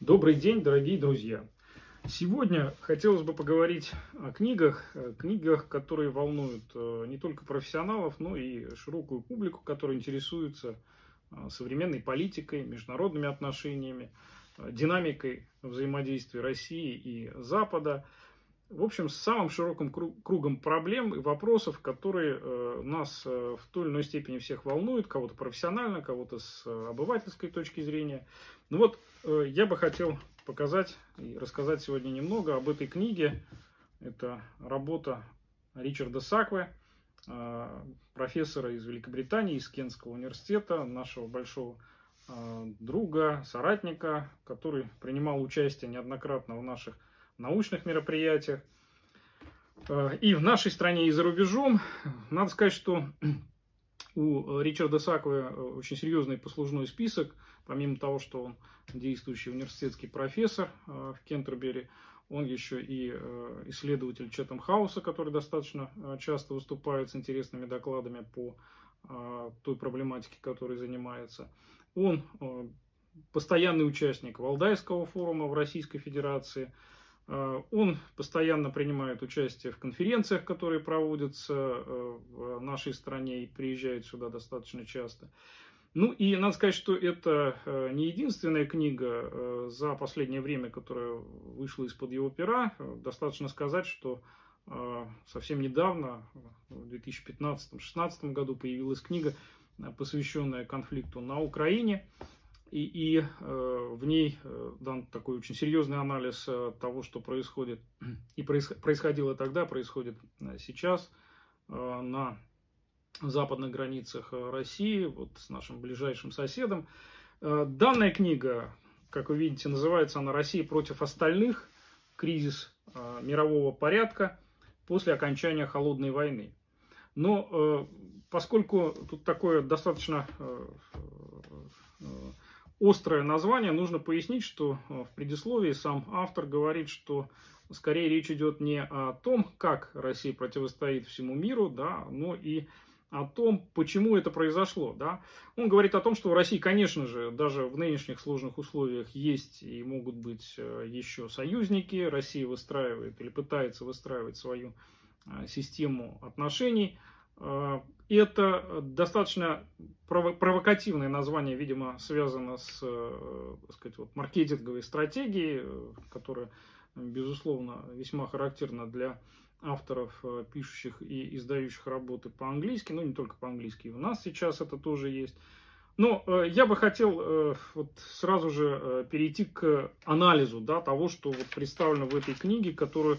Добрый день, дорогие друзья! Сегодня хотелось бы поговорить о книгах, книгах, которые волнуют э, не только профессионалов, но и широкую публику, которая интересуется э, современной политикой, международными отношениями, э, динамикой взаимодействия России и Запада. В общем, с самым широким кругом проблем и вопросов, которые нас в той или иной степени всех волнуют, кого-то профессионально, кого-то с обывательской точки зрения. Ну вот, я бы хотел показать и рассказать сегодня немного об этой книге. Это работа Ричарда Сакве, а, профессора из Великобритании, из Кентского университета, нашего большого а, друга, соратника, который принимал участие неоднократно в наших научных мероприятиях. И в нашей стране, и за рубежом. Надо сказать, что у Ричарда Сакве очень серьезный послужной список – Помимо того, что он действующий университетский профессор э, в Кентербери, он еще и э, исследователь Четом Хауса, который достаточно э, часто выступает с интересными докладами по той проблематике, которой занимается. Он постоянный участник Валдайского форума в Российской Федерации. Он постоянно принимает участие в конференциях, которые проводятся в нашей стране и приезжает сюда достаточно часто. Ну и надо сказать, что это э, не единственная книга э, за последнее время, которая вышла из-под его пера. Достаточно сказать, что э, совсем недавно, в 2015-2016 году, появилась книга, посвященная конфликту на Украине. И, и в ней дан такой очень серьезный анализ того, что происходит и происходило тогда, происходит сейчас на западных границах э, России, вот с нашим ближайшим соседом. Э, данная книга, как вы видите, называется она «Россия против остальных. Кризис э, мирового порядка после окончания холодной войны». Но поскольку тут такое достаточно острое название, нужно пояснить, что в предисловии сам автор говорит, что скорее речь идет не о том, как Россия противостоит всему миру, да, но и том, почему это произошло. Да? Он говорит о том, что в России, конечно же, даже в нынешних сложных условиях есть и могут быть э, еще союзники. Россия выстраивает или пытается выстраивать свою э, систему отношений. Э, это достаточно провокативное название, видимо, связано с так сказать, вот, маркетинговой стратегией, которая, безусловно, весьма характерна для авторов, э, пишущих и издающих работы по-английски, ну не только по-английски, у нас сейчас это тоже есть. Но э, я бы хотел э, вот сразу же э, перейти к анализу да, того, что вот представлено в этой книге, которую,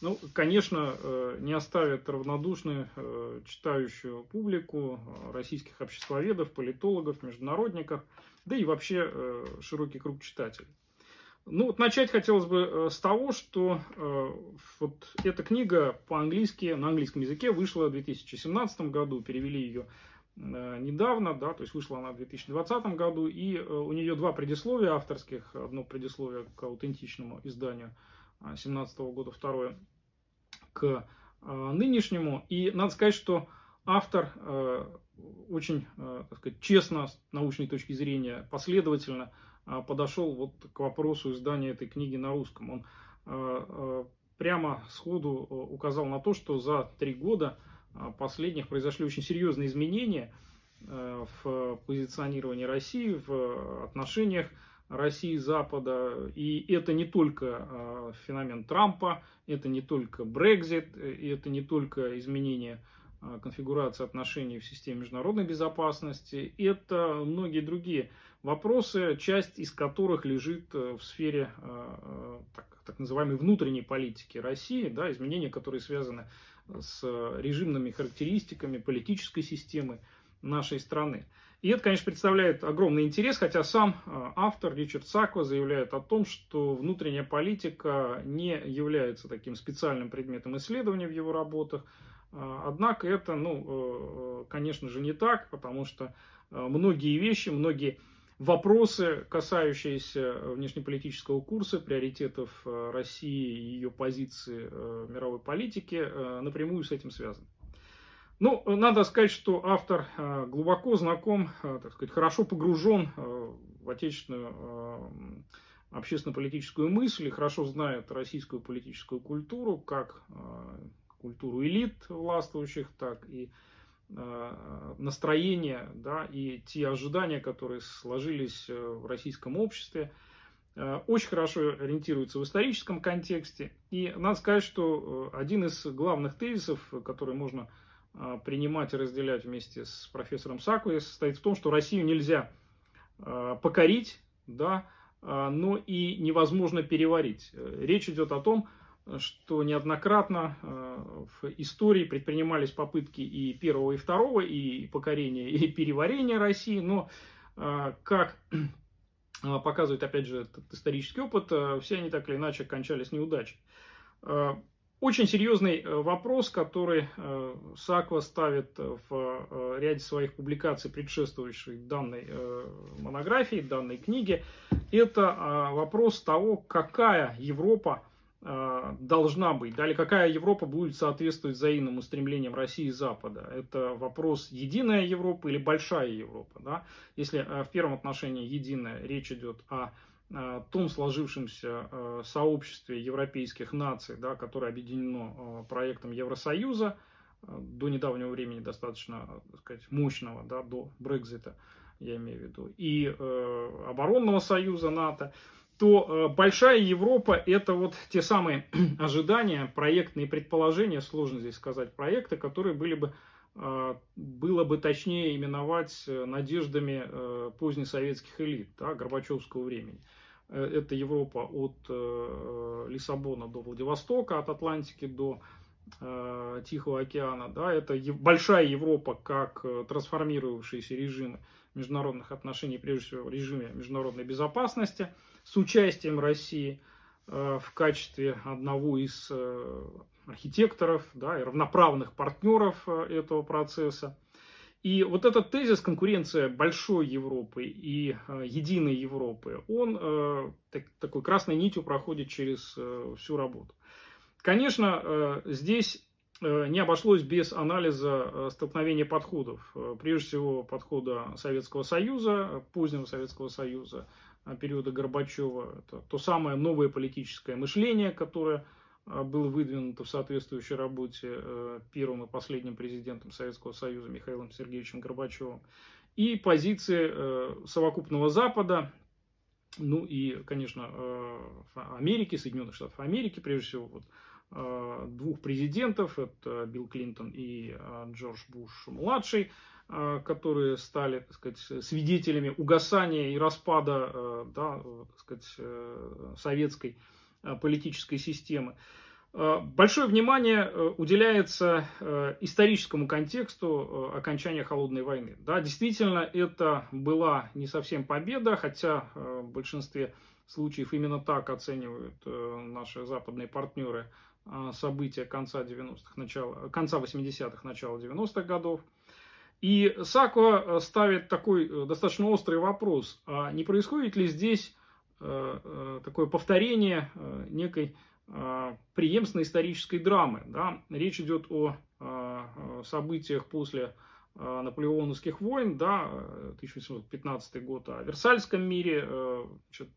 ну, конечно, э, не оставит равнодушной э, читающую публику, э, российских обществоведов, политологов, международников, да и вообще э, широкий круг читателей. Ну, вот начать хотелось бы э, с того, что э, вот эта книга по-английски, на английском языке вышла в 2017 году, перевели ее э, недавно, да, то есть вышла она в 2020 году, и э, у нее два предисловия авторских, одно предисловие к аутентичному изданию 2017 года, второе к э, нынешнему, и надо сказать, что автор э, очень, э, так сказать, честно, с научной точки зрения, последовательно подошел вот к вопросу издания этой книги на русском. Он а, а, прямо сходу указал на то, что за три года последних произошли очень серьезные изменения в позиционировании России, в отношениях России и Запада. И это не только феномен Трампа, это не только Брекзит, это не только изменение конфигурации отношений в системе международной безопасности, это многие другие вопросы, часть из которых лежит э, в сфере э, э, так, так называемой внутренней политики России, да, изменения, которые связаны с режимными характеристиками политической системы нашей страны. И это, конечно, представляет огромный интерес, хотя сам автор Ричард Саква заявляет о том, что внутренняя политика не является таким специальным предметом исследования в его работах. Однако это, ну, конечно же, не так, потому что многие вещи, многие вопросы, касающиеся внешнеполитического курса, приоритетов э, России и ее позиции э, мировой политики, э, напрямую с этим связаны. Ну, надо сказать, что автор глубоко знаком, так сказать, хорошо погружен в отечественную общественно-политическую мысль и хорошо знает российскую политическую культуру, как культуру элит властвующих, так и настроения да, и те ожидания, которые сложились в российском обществе – Э, очень хорошо ориентируется в историческом контексте. И надо сказать, что э, один из главных тезисов, который можно э, принимать и разделять вместе с профессором Сакуи, состоит в том, что Россию нельзя покорить, да, но и невозможно переварить. Речь идет о том, что неоднократно в истории предпринимались попытки и первого, и второго, и покорения, и переварения России, но как а, показывает, опять же, этот исторический опыт, все они так или иначе кончались неудачей. Очень серьезный э, вопрос, который э, Саква ставит в э, ряде своих публикаций, предшествующей данной монографии, данной книге, это вопрос того, какая Европа Э, должна быть, да, или какая Европа будет соответствовать взаимным устремлениям России и Запада. Это вопрос единая Европа или большая Европа. Да? Если э, в первом отношении единая, речь идет о э, том сложившемся сообществе европейских наций, да, которое объединено проектом Евросоюза, до недавнего времени достаточно так сказать, мощного, да, до Брекзита, я имею в виду, и э, оборонного союза НАТО, то э, большая Европа это вот те самые ожидания, проектные предположения, сложно здесь сказать проекты, которые были бы, э, было бы точнее именовать э, надеждами позднесоветских элит, да, Горбачевского времени. Это Европа от Лиссабона до Владивостока, от Атлантики до Тихого океана. Да, это большая Европа как трансформировавшиеся режимы международных отношений, прежде всего в режиме международной безопасности – с участием России э, в качестве одного из э, архитекторов да, и равноправных партнеров э, этого процесса. И вот этот тезис конкуренция большой Европы и единой Европы, он такой красной нитью проходит через всю работу. Конечно, здесь не обошлось без анализа столкновения подходов. Прежде всего, подхода Советского Союза, позднего Советского Союза, периода Горбачева. Это то самое новое политическое мышление, которое а, было выдвинуто в соответствующей работе э, первым и последним президентом Советского Союза Михаилом Сергеевичем Горбачевым. И позиции э, совокупного Запада, ну и, конечно, э, Америки, Соединенных Штатов Америки, прежде всего, вот, двух президентов, это Билл Клинтон и Джордж Буш-младший, Э, которые стали, так сказать, свидетелями угасания и распада, э, да, так сказать, э, советской политической системы. Большое внимание уделяется историческому контексту окончания Холодной войны. Да, действительно, это была не совсем победа, хотя в большинстве случаев именно так оценивают наши западные партнеры события конца 90-х, начала, конца 80-х, начала 90-х годов. И Саква э, ставит такой э, достаточно острый вопрос, а не происходит ли здесь э, такое повторение некой преемственной исторической драмы. Да? Речь идет о событиях после наполеоновских войн, да, 1815 год, о Версальском мире, значит,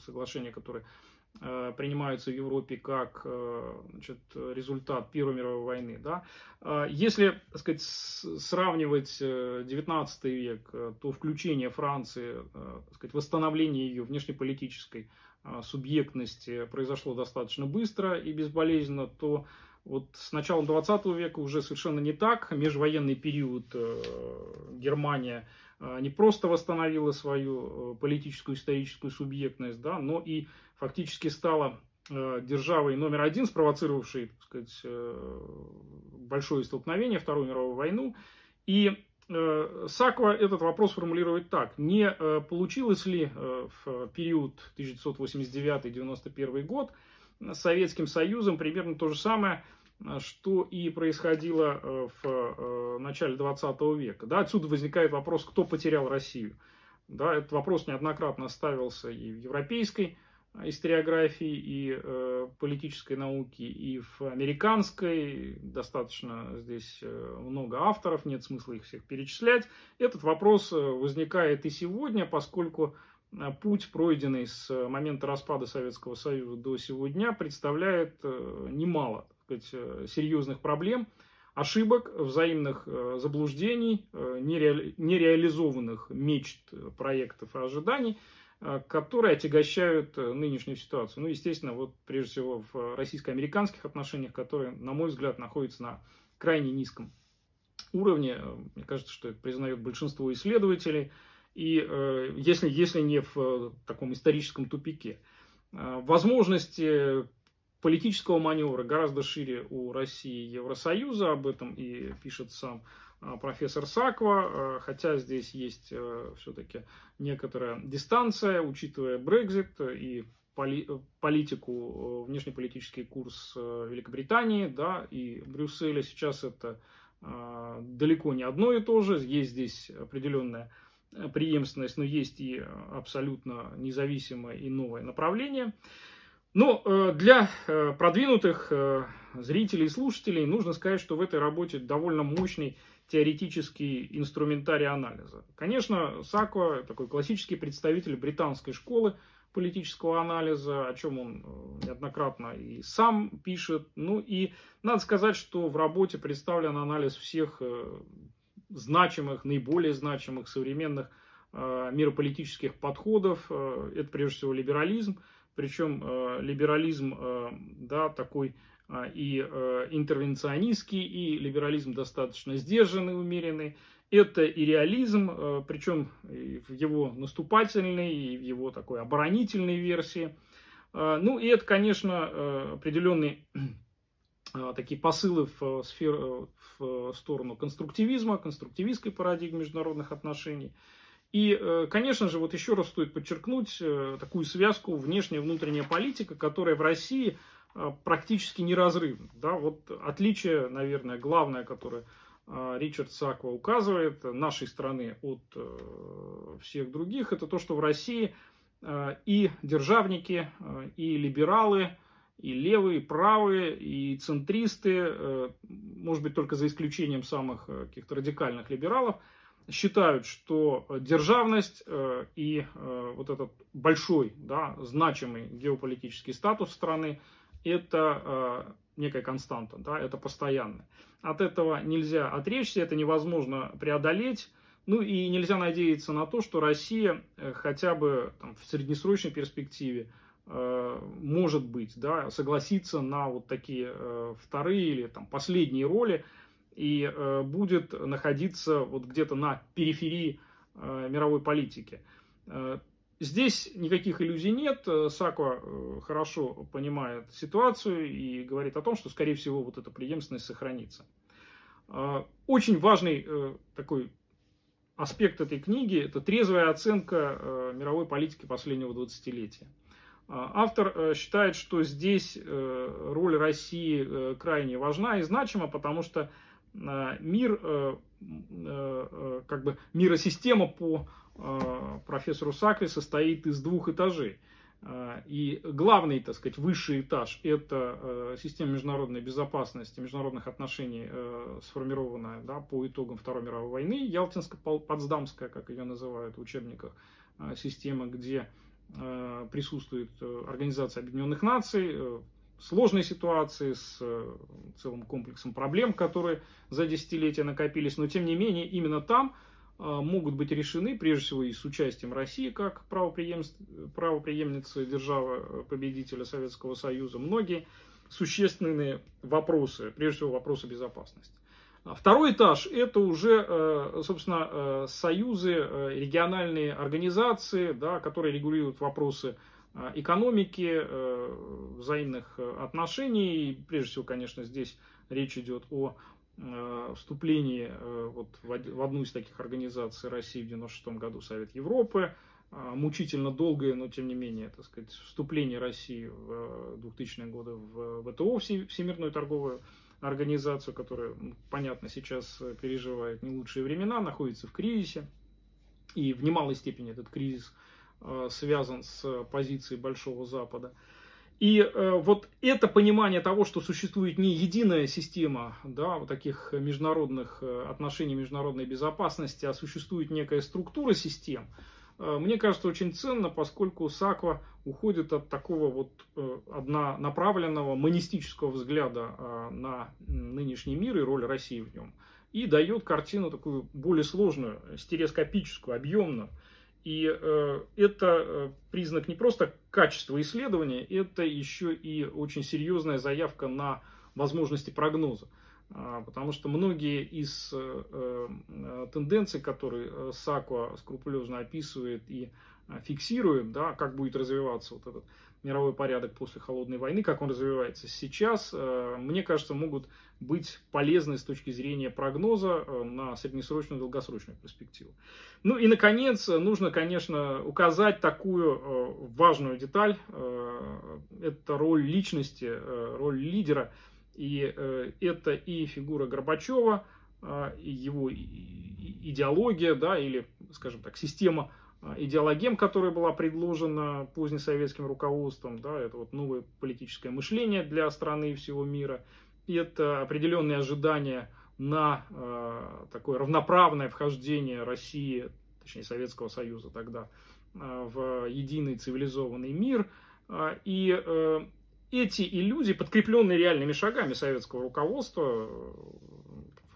соглашение, которое принимаются в Европе как э, значит, результат Первой мировой войны. Да? Э, если так сказать, сравнивать 19 век, то включение Франции, так сказать, восстановление ее внешнеполитической субъектности произошло достаточно быстро и безболезненно, то вот с началом 20 века уже совершенно не так. Межвоенный период Германия не просто восстановила свою политическую историческую субъектность, да, но и фактически стала э, державой номер один, спровоцировавшей так сказать, э, большое столкновение, Вторую мировую войну. И э, Саква этот вопрос формулирует так. Не получилось ли в период 1989-91 год с Советским Союзом примерно то же самое, что и происходило в начале 20 века. Да, отсюда возникает вопрос, кто потерял Россию. Да, этот вопрос неоднократно ставился и в европейской историографии и э, политической науки, и в американской. Достаточно здесь э, много авторов, нет смысла их всех перечислять. Этот вопрос э, возникает и сегодня, поскольку путь, пройденный с момента распада Советского Союза до сегодня, представляет немало сказать, серьезных проблем, ошибок, взаимных заблуждений, нереализованных мечт, проектов и ожиданий – Э, которые отягощают э, нынешнюю ситуацию. Ну, естественно, вот прежде всего в российско-американских отношениях, которые, на мой взгляд, находятся на крайне низком уровне. Э, мне кажется, что это признает большинство исследователей. И если, если не в таком историческом тупике, возможности политического маневра гораздо шире у России и Евросоюза, об этом и пишет сам а, профессор Саква, а, хотя здесь есть э, все-таки некоторая дистанция, учитывая Брекзит и политику, э, внешнеполитический курс э, Великобритании да, и Брюсселя. Сейчас это далеко не одно и то же. Есть здесь определенная преемственность, но есть и абсолютно независимое и новое направление. Но для продвинутых зрителей и слушателей нужно сказать, что в этой работе довольно мощный теоретический инструментарий анализа. Конечно, Саква такой классический представитель британской школы политического анализа, о чем он э, неоднократно и сам пишет. Ну и надо сказать, что в работе представлен анализ всех э, значимых, наиболее значимых современных э, мирополитических подходов. Это прежде всего либерализм, причем либерализм да, такой и э, интервенционистский, и либерализм достаточно сдержанный, умеренный. Это и реализм, э, причем в его наступательной, и в его такой оборонительной версии. А, ну и это, конечно, э, определенные а, такие посылы в, сферу, в сторону конструктивизма, конструктивистской парадигмы международных отношений. И, конечно же, вот еще раз стоит подчеркнуть такую связку внешняя и внутренняя политика, которая в России – практически неразрывно. Да? Вот отличие, наверное, главное, которое э, Ричард Саква указывает нашей страны от э, всех других, это то, что в России и державники, и либералы, и левые, и правые, и центристы, может быть, только за исключением самых каких-то радикальных либералов, считают, что державность и вот этот большой, да, значимый геополитический статус страны – это э, некая константа, да, это постоянно. От этого нельзя отречься, это невозможно преодолеть. Ну и нельзя надеяться на то, что Россия э, хотя бы там, в среднесрочной перспективе э, может быть, да, согласится на вот такие э, вторые или там, последние роли и э, будет находиться вот где-то на периферии э, мировой политики. Э, Здесь никаких иллюзий нет. Саква э, хорошо понимает ситуацию и говорит о том, что, скорее всего, вот эта преемственность сохранится. А, очень важный э, такой аспект этой книги – это трезвая оценка э, мировой политики последнего 20-летия. А, автор считает, что здесь роль России крайне важна и значима, потому что мир, как бы миросистема по Э, профессору Сакри состоит из двух этажей. Э, и главный, так сказать, высший этаж – это э, система международной безопасности, международных отношений, сформированная да, по итогам Второй мировой войны, Ялтинско-Потсдамская, как ее называют в учебниках, система, где присутствует Организация Объединенных Наций, сложной ситуации с целым комплексом проблем, которые за десятилетия накопились, но тем не менее именно там – могут быть решены, прежде всего и с участием России, как правоприемницы державы-победителя э, Советского Союза, многие существенные вопросы, прежде всего вопросы безопасности. А второй этаж – это уже, э, собственно, э, союзы, региональные организации, да, которые регулируют вопросы экономики, взаимных отношений. прежде всего, конечно, здесь речь идет о вступлении э, вот в одну из таких организаций России в 96 году Совет Европы, э, мучительно долгое, но тем не менее, так сказать, вступление России в 2000-е годы в ВТО, Всемирную торговую организацию, которая, понятно, сейчас переживает не лучшие времена, находится в кризисе. И в немалой степени этот кризис связан с позицией Большого Запада. И э, вот это понимание того, что существует не единая система да, вот таких международных э, отношений, международной безопасности, а существует некая структура систем, мне кажется, очень ценно, поскольку Саква уходит от такого вот однонаправленного монистического взгляда на нынешний мир и роль России в нем. И дает картину такую более сложную, стереоскопическую, объемную. И э, это э, признак не просто качества исследования, это еще и очень серьезная заявка на возможности прогноза. А, потому что многие из э, тенденций, которые Саква скрупулезно описывает и фиксирует, да, как будет развиваться вот этот мировой порядок после холодной войны, как он развивается сейчас, мне кажется, могут быть полезны с точки зрения прогноза на среднесрочную и долгосрочную перспективу. Ну и, наконец, нужно, конечно, указать такую важную деталь. Это роль личности, роль лидера – и э, это и фигура Горбачева, э, и его идеология, да, или, скажем так, система э, идеологем, которая была предложена позднесоветским руководством, да, это вот новое политическое мышление для страны и всего мира, и это определенные ожидания на э, такое равноправное вхождение России, точнее Советского Союза тогда, э, в единый цивилизованный мир, э, и э, эти иллюзии, подкрепленные реальными шагами советского руководства, э,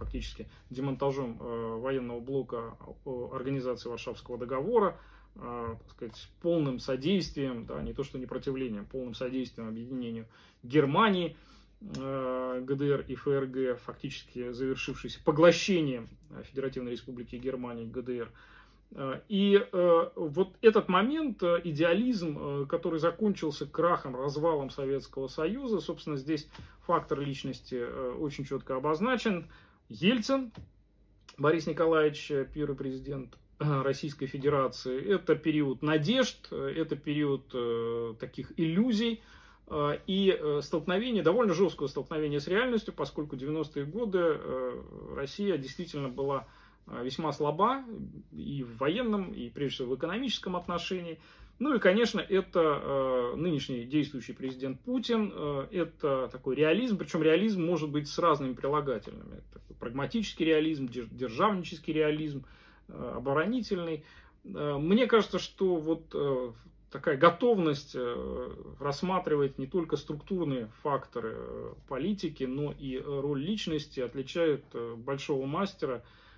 фактически демонтажом э, военного блока организации Варшавского договора, э, так сказать, полным содействием, да, не то что непротивлением, полным содействием объединению Германии, ГДР и ФРГ, фактически завершившийся поглощением Федеративной Республики Германии ГДР, Э, и э, вот этот момент, э, идеализм, который закончился крахом, развалом Советского Союза, собственно, здесь фактор личности очень четко обозначен. Ельцин, Борис Николаевич, первый президент Российской Федерации, это период надежд, это период таких иллюзий, и столкновение, довольно жесткого столкновения с реальностью, поскольку 90-е годы Россия действительно была Э, весьма слаба и в военном, и прежде всего в экономическом отношении. Ну и, конечно, это э, нынешний действующий президент Путин, э, это такой реализм, причем реализм может быть с разными прилагательными. Такой прагматический реализм, державнический реализм, э, оборонительный. Э, мне кажется, что вот э, такая готовность э, рассматривать не только структурные факторы э, политики, но и роль личности отличает большого мастера – Э,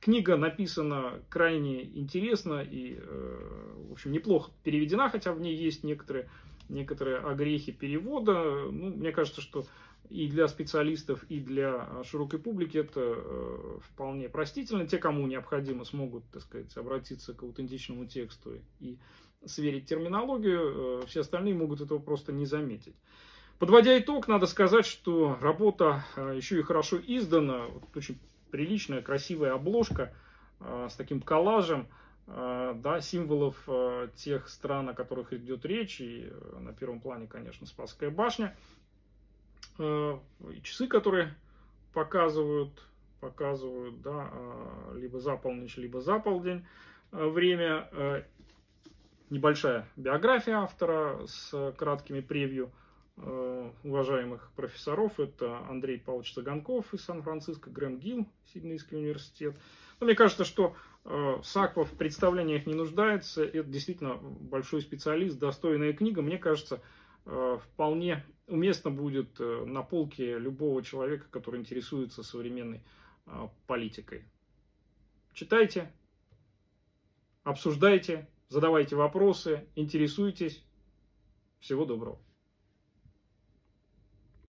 книга написана крайне интересно и, э, в общем, неплохо переведена, хотя в ней есть некоторые, некоторые огрехи перевода. Ну, мне кажется, что и для специалистов, и для широкой публики это э, вполне простительно. Те, кому необходимо, смогут, так сказать, обратиться к аутентичному тексту и сверить терминологию. Все остальные могут этого просто не заметить. Подводя итог, надо сказать, что работа еще и хорошо издана. Очень приличная, красивая обложка э, с таким коллажем э, да, символов э, тех стран, о которых идет речь. И на первом плане, конечно, Спасская башня. И часы, которые показывают, показывают да, либо за полночь, либо за полдень время. Небольшая биография автора с краткими превью – уважаемых профессоров. Это Андрей Павлович Саганков из Сан-Франциско, Грэм Гилл, Сиднейский университет. Но мне кажется, что э, Саква в представлениях не нуждается. Это действительно большой специалист, достойная книга. Мне кажется, э, вполне уместно будет на полке любого человека, который интересуется современной политикой. Читайте, обсуждайте, задавайте вопросы, интересуйтесь. Всего доброго.